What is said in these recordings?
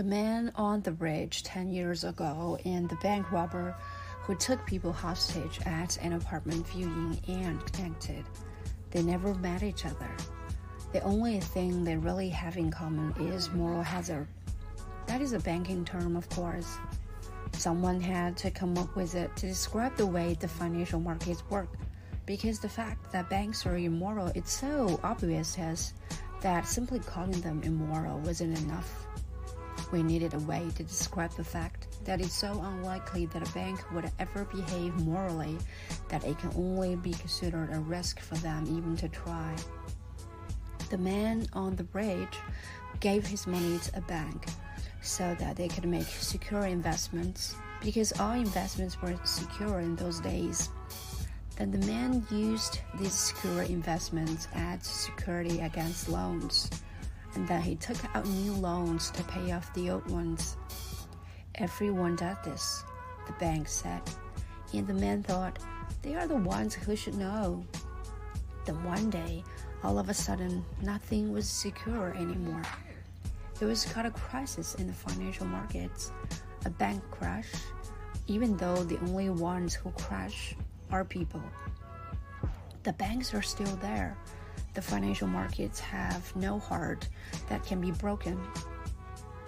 The man on the bridge 10 years ago and the bank robber who took people hostage at an apartment viewing and connected. They never met each other. The only thing they really have in common is moral hazard. That is a banking term, of course. Someone had to come up with it to describe the way the financial markets work, because the fact that banks are immoral is so obvious us that simply calling them immoral wasn't enough. We needed a way to describe the fact that it's so unlikely that a bank would ever behave morally that it can only be considered a risk for them even to try. The man on the bridge gave his money to a bank so that they could make secure investments because all investments were secure in those days. Then the man used these secure investments as security against loans, and that he took out new loans to pay off the old ones. Everyone does this, the bank said, and the man thought, they are the ones who should know. Then one day, all of a sudden, nothing was secure anymore. There was quite a crisis in the financial markets, a bank crash, even though the only ones who crash are people. The banks are still there. The financial markets have no heart that can be broken.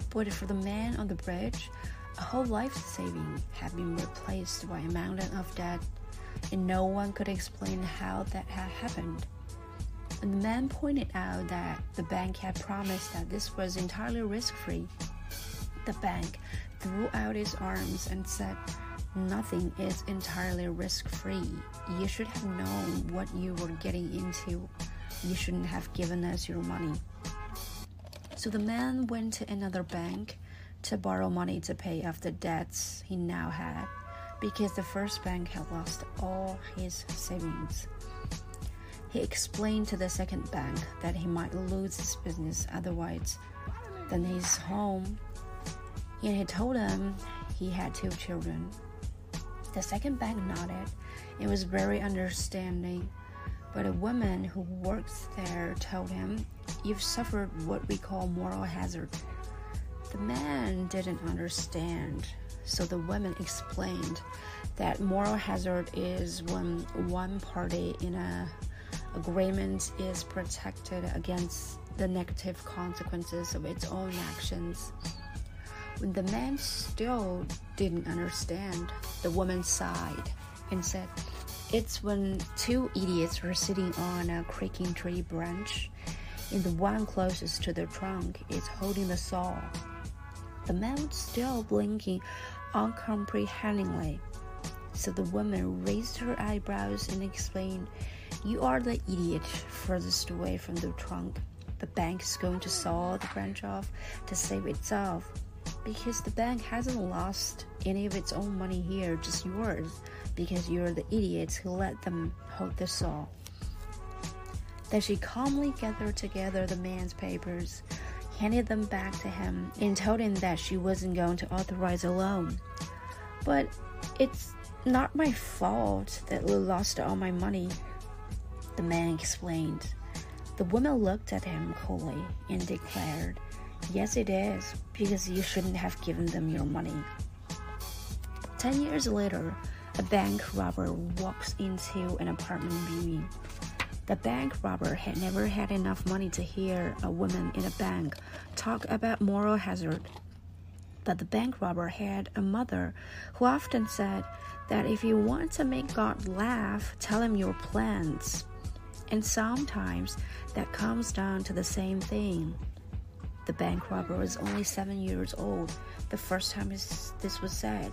But for the man on the bridge, a whole life saving had been replaced by a mountain of debt, and no one could explain how that had happened. And the man pointed out that the bank had promised that this was entirely risk free. The bank threw out its arms and said, Nothing is entirely risk free. You should have known what you were getting into. You shouldn't have given us your money. So the man went to another bank to borrow money to pay off the debts he now had because the first bank had lost all his savings. He explained to the second bank that he might lose his business otherwise than his home, and he told them he had two children. The second bank nodded and was very understanding, but a woman who works there told him, You've suffered what we call moral hazard. The man didn't understand, so the woman explained that moral hazard is when one party in a agreement is protected against the negative consequences of its own actions. When the man still didn't understand, the woman sighed and said, It's when two idiots were sitting on a creaking tree branch, and the one closest to the trunk is holding the saw. The man was still blinking uncomprehendingly. So the woman raised her eyebrows and explained, You are the idiot furthest away from the trunk. The bank is going to saw the branch off to save itself. Because the bank hasn't lost any of its own money here, just yours, because you're the idiots who let them hold the saw. Then she calmly gathered together the man's papers handed them back to him and told him that she wasn't going to authorize a loan. But it's not my fault that Lou lost all my money, the man explained. The woman looked at him coolly and declared, Yes, it is, because you shouldn't have given them your money. Ten years later, a bank robber walks into an apartment viewing. The bank robber had never had enough money to hear a woman in a bank talk about moral hazard. But the bank robber had a mother who often said that if you want to make God laugh, tell him your plans. And sometimes that comes down to the same thing. The bank robber was only seven years old the first time this was said.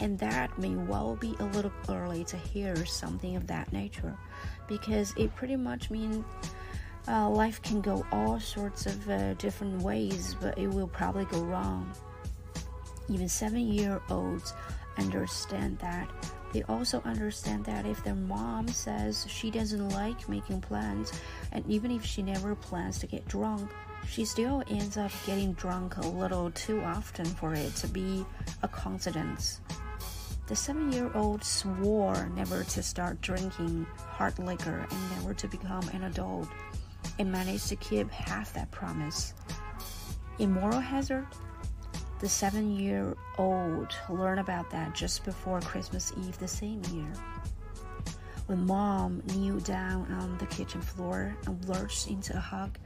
And that may well be a little early to hear something of that nature because it pretty much means uh, life can go all sorts of uh, different ways, but it will probably go wrong. Even seven year olds understand that. They also understand that if their mom says she doesn't like making plans, and even if she never plans to get drunk, she still ends up getting drunk a little too often for it to be a coincidence. The seven year old swore never to start drinking hard liquor and never to become an adult, and managed to keep half that promise. In Moral Hazard, the seven year old learned about that just before Christmas Eve the same year. When mom kneeled down on the kitchen floor and lurched into a hug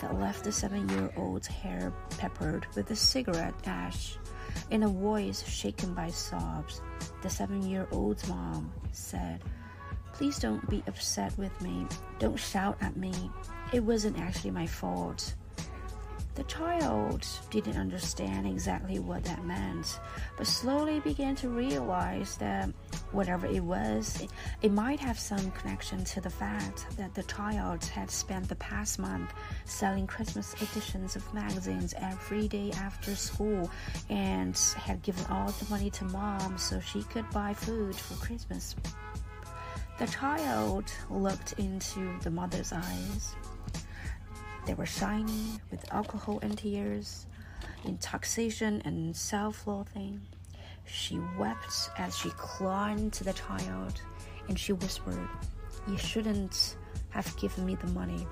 that left the seven year old's hair peppered with a cigarette ash in a voice shaken by sobs, the seven year old's mom said, Please don't be upset with me. Don't shout at me. It wasn't actually my fault. The child didn't understand exactly what that meant, but slowly began to realize that whatever it was, it, it, might have some connection to the fact that the child had spent the past month selling Christmas editions of magazines every day after school and had given all the money to mom so she could buy food for Christmas. The child looked into the mother's eyes they were shiny with alcohol and tears, intoxication and self loathing. She wept as she clung to the child and she whispered, You shouldn't have given me the money.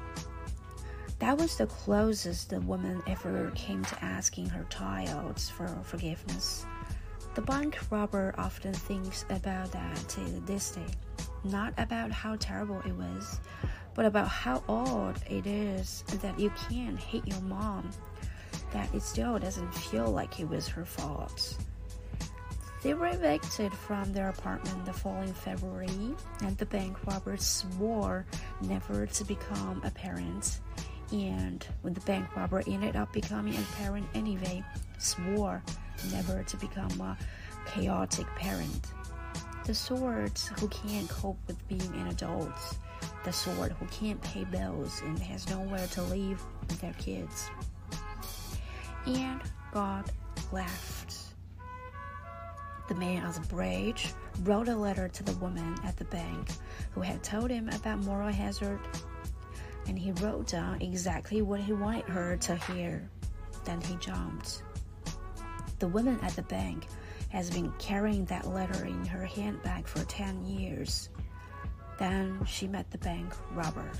That was the closest the woman ever came to asking her child for forgiveness. The bank robber often thinks about that to this day, not about how terrible it was, but about how odd it is that you can't hate your mom, that it still doesn't feel like it was her fault. They were evicted from their apartment the following February, and the bank robbers swore never to become a parent. And when the bank robber ended up becoming a parent anyway, swore never to become a chaotic parent. The sorts who can't cope with being an adult the sort who can't pay bills and has nowhere to leave their kids. And God left. The man on the bridge wrote a letter to the woman at the bank who had told him about moral hazard, and he wrote down exactly what he wanted her to hear. Then he jumped. The woman at the bank has been carrying that letter in her handbag for 10 years. Then she met the bank robber.